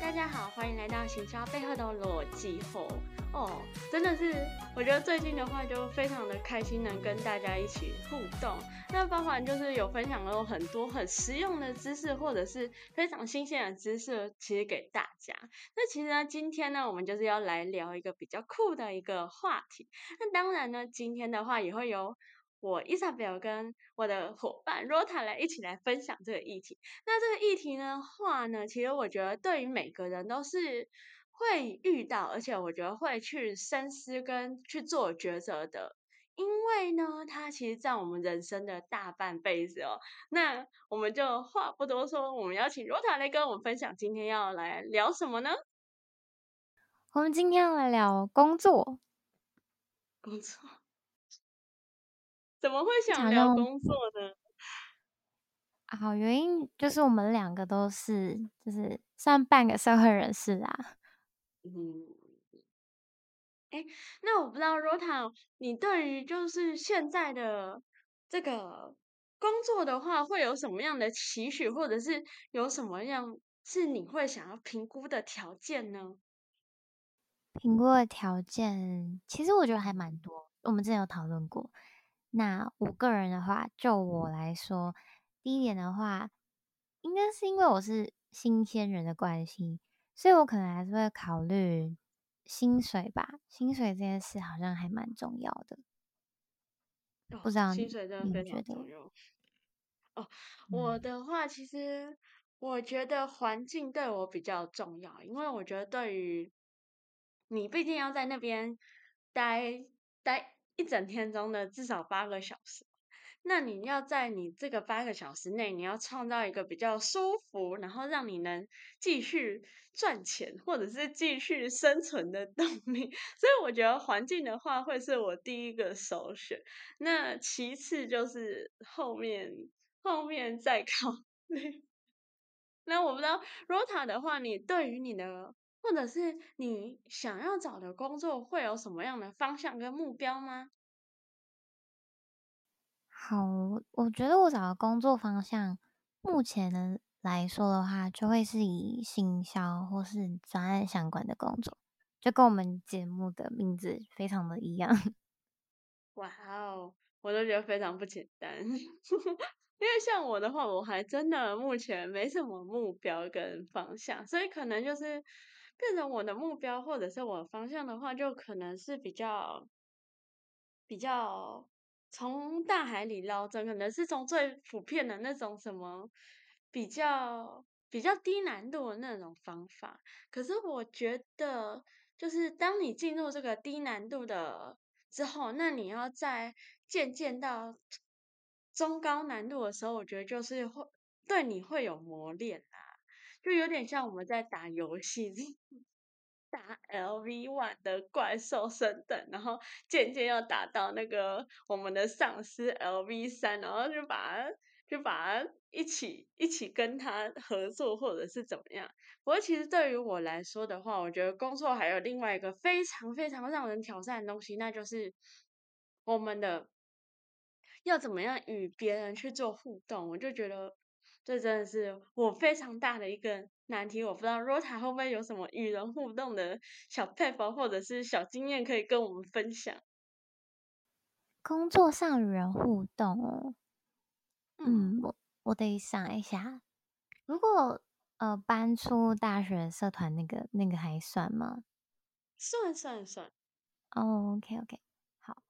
大家好，欢迎来到行销背后的逻辑后哦，真的是，我觉得最近的话就非常的开心，能跟大家一起互动。那包含就是有分享了很多很实用的知识，或者是非常新鲜的知识，其实给大家。那其实呢，今天呢，我们就是要来聊一个比较酷的一个话题。那当然呢，今天的话也会有。我伊莎贝尔跟我的伙伴 Rota 来一起来分享这个议题。那这个议题的话呢，其实我觉得对于每个人都是会遇到，而且我觉得会去深思跟去做抉择的，因为呢，它其实占我们人生的大半辈子哦。那我们就话不多说，我们邀请 Rota 来跟我们分享，今天要来聊什么呢？我们今天要来聊工作，工作。怎么会想聊工作呢？好，原因就是我们两个都是，就是算半个社会人士啦。嗯，哎，那我不知道 Rota，你对于就是现在的这个工作的话，会有什么样的期许，或者是有什么样是你会想要评估的条件呢？评估的条件，其实我觉得还蛮多，我们之前有讨论过。那我个人的话，就我来说，第一点的话，应该是因为我是新鲜人的关系，所以我可能还是会考虑薪水吧。薪水这件事好像还蛮重要的，哦、不知道薪水真的非常重要。哦，我的话，其实我觉得环境对我比较重要，因为我觉得对于你，毕竟要在那边待待。一整天中的至少八个小时，那你要在你这个八个小时内，你要创造一个比较舒服，然后让你能继续赚钱或者是继续生存的动力。所以我觉得环境的话会是我第一个首选，那其次就是后面后面再考虑。那我不知道 Rota 的话，你对于你的。或者是你想要找的工作会有什么样的方向跟目标吗？好，我觉得我找的工作方向，目前呢来说的话，就会是以行销或是专案相关的工作，就跟我们节目的名字非常的一样。哇哦，我都觉得非常不简单，因为像我的话，我还真的目前没什么目标跟方向，所以可能就是。变成我的目标或者是我的方向的话，就可能是比较比较从大海里捞针，可能是从最普遍的那种什么比较比较低难度的那种方法。可是我觉得，就是当你进入这个低难度的之后，那你要再渐渐到中高难度的时候，我觉得就是会对你会有磨练啊。就有点像我们在打游戏，打 LV one 的怪兽升等，然后渐渐要打到那个我们的上司 LV 三，然后就把它就把它一起一起跟他合作，或者是怎么样。不过其实对于我来说的话，我觉得工作还有另外一个非常非常让人挑战的东西，那就是我们的要怎么样与别人去做互动。我就觉得。这真的是我非常大的一个难题，我不知道 Rota 会不会有什么与人互动的小配方或者是小经验可以跟我们分享。工作上与人互动哦，嗯，我我得想一下，如果呃搬出大学社团那个那个还算吗？算算算。哦，OK OK，好，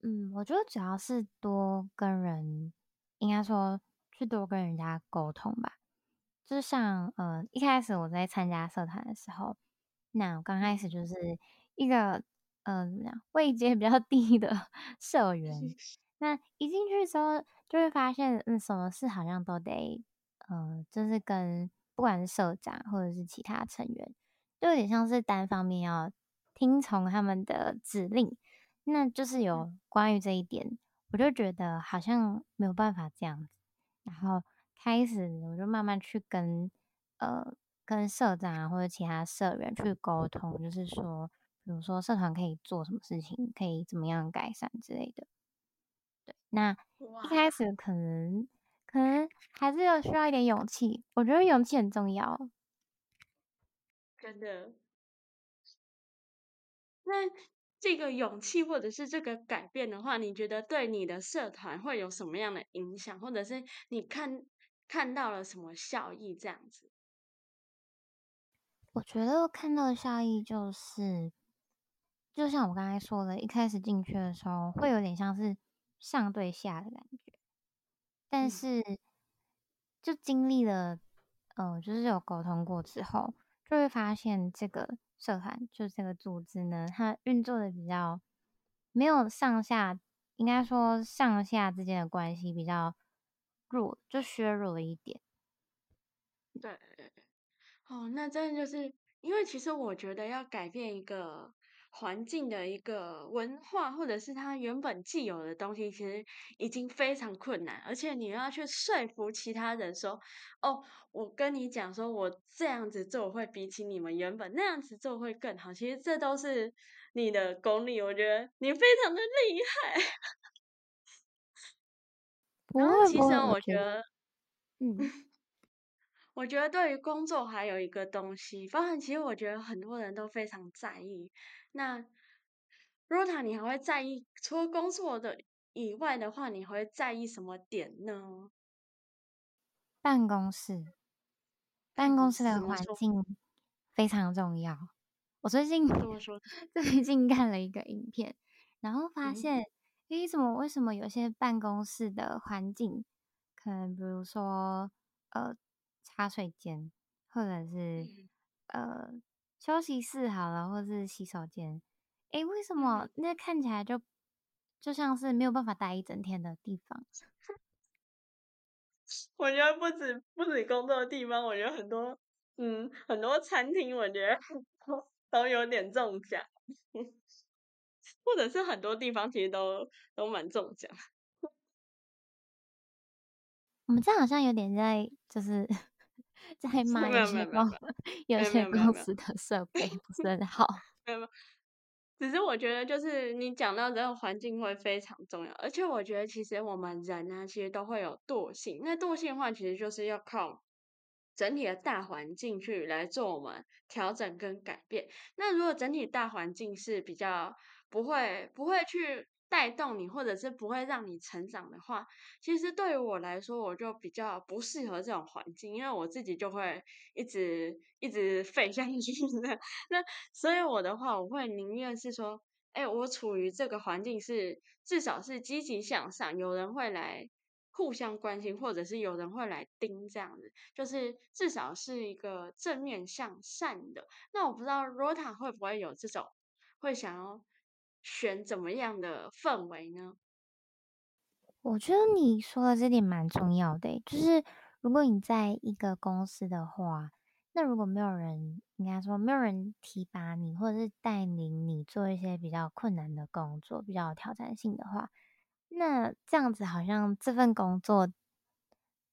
嗯，我觉得主要是多跟人，应该说。去多跟人家沟通吧，就像呃一开始我在参加社团的时候，那我刚开始就是一个呃怎么样位阶比较低的社员，那一进去之后就会发现，嗯，什么事好像都得呃就是跟不管是社长或者是其他成员，就有点像是单方面要听从他们的指令，那就是有关于这一点，我就觉得好像没有办法这样子。然后开始，我就慢慢去跟呃跟社长啊或者其他社员去沟通，就是说，比如说社团可以做什么事情，可以怎么样改善之类的。对，那一开始可能可能还是有需要一点勇气，我觉得勇气很重要。真的。那这个勇气或者是这个改变的话，你觉得对你的社团会有什么样的影响，或者是你看看到了什么效益？这样子，我觉得看到的效益就是，就像我刚才说的，一开始进去的时候会有点像是上对下的感觉，但是就经历了，呃，就是有沟通过之后，就会发现这个。社团就这个组织呢，它运作的比较没有上下，应该说上下之间的关系比较弱，就削弱了一点。对，哦，那真的就是因为其实我觉得要改变一个。环境的一个文化，或者是它原本既有的东西，其实已经非常困难，而且你要去说服其他人说：“哦，我跟你讲，说我这样子做会比起你们原本那样子做会更好。”其实这都是你的功力，我觉得你非常的厉害。然后其实我觉得，嗯。我觉得对于工作还有一个东西，包含其实我觉得很多人都非常在意。那 Rota，你还会在意除了工作的以外的话，你还会在意什么点呢？办公室，办公室的环境非常重要。我最近 最近看了一个影片，然后发现，诶、嗯，怎么为什么有些办公室的环境，可能比如说，呃。茶水间，或者是、嗯、呃休息室好了，或者是洗手间。诶，为什么那看起来就就像是没有办法待一整天的地方？我觉得不止不止工作的地方，我觉得很多嗯很多餐厅，我觉得都有点中奖，或者是很多地方其实都都蛮中奖。我们这好像有点在就是。在 骂有些公有 些公司的设备不是很 好。没有没有，只是我觉得就是你讲到这个环境会非常重要，而且我觉得其实我们人呢，其实都会有惰性。那惰性的话，其实就是要靠整体的大环境去来做我们调整跟改变。那如果整体大环境是比较不会不会去。带动你，或者是不会让你成长的话，其实对于我来说，我就比较不适合这种环境，因为我自己就会一直一直废下去。那所以我的话，我会宁愿是说，哎，我处于这个环境是至少是积极向上，有人会来互相关心，或者是有人会来盯这样子，就是至少是一个正面向善的。那我不知道 Rota 会不会有这种会想要。选怎么样的氛围呢？我觉得你说的这点蛮重要的，就是如果你在一个公司的话，那如果没有人，应该说没有人提拔你，或者是带领你做一些比较困难的工作，比较有挑战性的话，那这样子好像这份工作，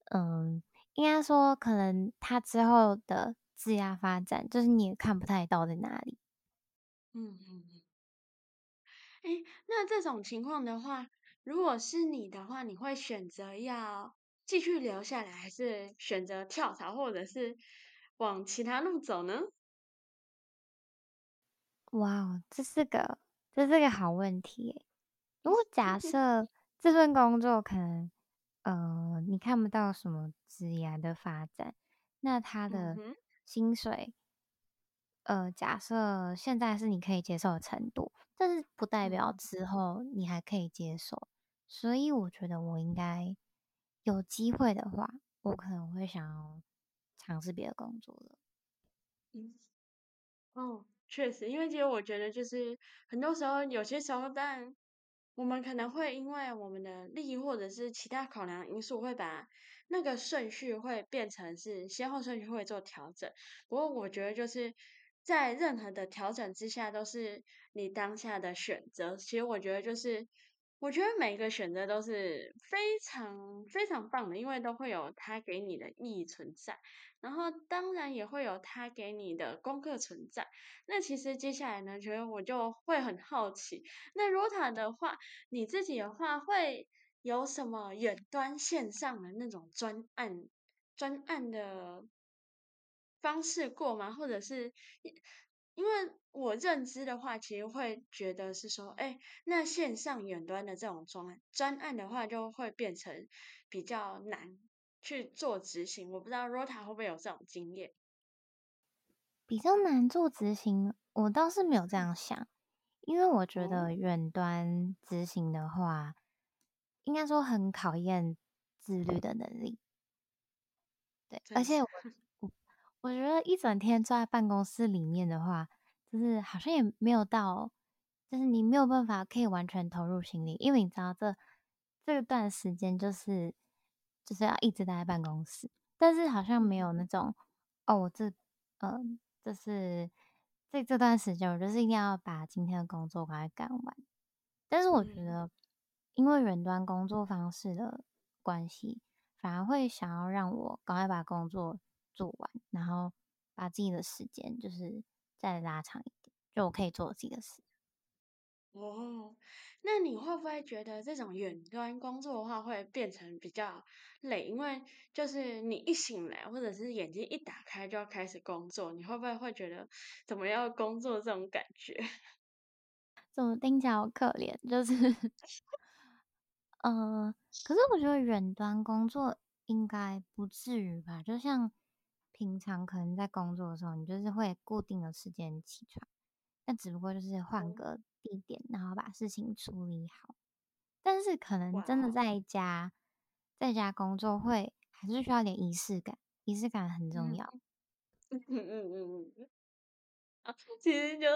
嗯，应该说可能他之后的职业发展，就是你也看不太到在哪里。嗯。哎，那这种情况的话，如果是你的话，你会选择要继续留下来，还是选择跳槽，或者是往其他路走呢？哇哦，这是个这是个好问题。如果 假设这份工作可能呃你看不到什么职业的发展，那他的薪水。呃，假设现在是你可以接受的程度，但是不代表之后你还可以接受，所以我觉得我应该有机会的话，我可能会想要尝试别的工作了。嗯，哦，确实，因为其实我觉得就是很多时候，有些时候，但我们可能会因为我们的利益或者是其他考量因素，会把那个顺序会变成是先后顺序会做调整。不过我觉得就是。在任何的调整之下，都是你当下的选择。其实我觉得，就是我觉得每一个选择都是非常非常棒的，因为都会有它给你的意义存在，然后当然也会有它给你的功课存在。那其实接下来呢，觉得我就会很好奇，那 Rota 的话，你自己的话会有什么远端线上的那种专案专案的？方式过吗？或者是因为我认知的话，其实会觉得是说，哎，那线上远端的这种专案专案的话，就会变成比较难去做执行。我不知道 Rota 会不会有这种经验？比较难做执行，我倒是没有这样想，因为我觉得远端执行的话，应该说很考验自律的能力。对，而且我我我觉得一整天坐在办公室里面的话，就是好像也没有到，就是你没有办法可以完全投入心力，因为你知道这这段时间就是就是要一直待在办公室，但是好像没有那种哦，这嗯。呃就是在这段时间，我就是一定要把今天的工作赶快干完。但是我觉得，因为远端工作方式的关系，反而会想要让我赶快把工作做完，然后把自己的时间就是再拉长一点，就我可以做自己的事。哦，那你会不会觉得这种远端工作的话会变成比较累？因为就是你一醒来，或者是眼睛一打开就要开始工作，你会不会会觉得怎么要工作这种感觉？怎么听起来好可怜？就是，嗯、呃，可是我觉得远端工作应该不至于吧？就像平常可能在工作的时候，你就是会固定的时间起床，那只不过就是换个。地点，然后把事情处理好。但是可能真的在家，在家工作会还是需要点仪式感，仪式感很重要。嗯嗯嗯嗯。啊，其实就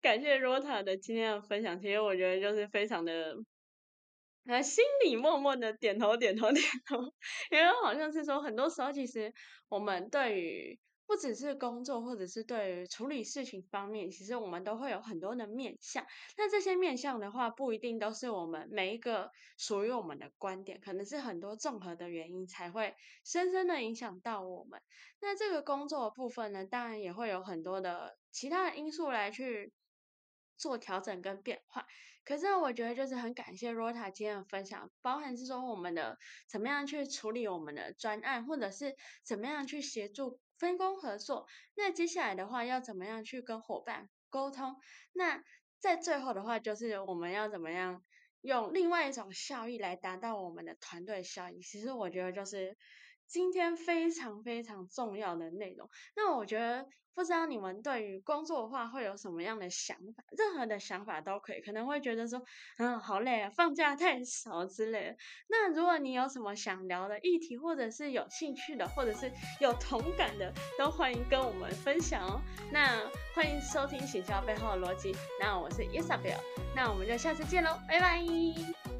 感谢 Rota 的今天的分享，其实我觉得就是非常的。他心里默默的点头点头 点头，因为好像是说，很多时候其实我们对于。不只是工作，或者是对于处理事情方面，其实我们都会有很多的面向。那这些面向的话，不一定都是我们每一个属于我们的观点，可能是很多综合的原因才会深深的影响到我们。那这个工作的部分呢，当然也会有很多的其他的因素来去做调整跟变化。可是我觉得就是很感谢 Rota 今天的分享，包含是说我们的怎么样去处理我们的专案，或者是怎么样去协助。分工合作，那接下来的话要怎么样去跟伙伴沟通？那在最后的话，就是我们要怎么样用另外一种效益来达到我们的团队效益？其实我觉得就是。今天非常非常重要的内容，那我觉得不知道你们对于工作的话会有什么样的想法？任何的想法都可以，可能会觉得说，嗯，好累啊，放假太少之类的。那如果你有什么想聊的议题，或者是有兴趣的，或者是有同感的，都欢迎跟我们分享哦。那欢迎收听《行销背后的逻辑》，那我是 Isabel，那我们就下次见喽，拜拜。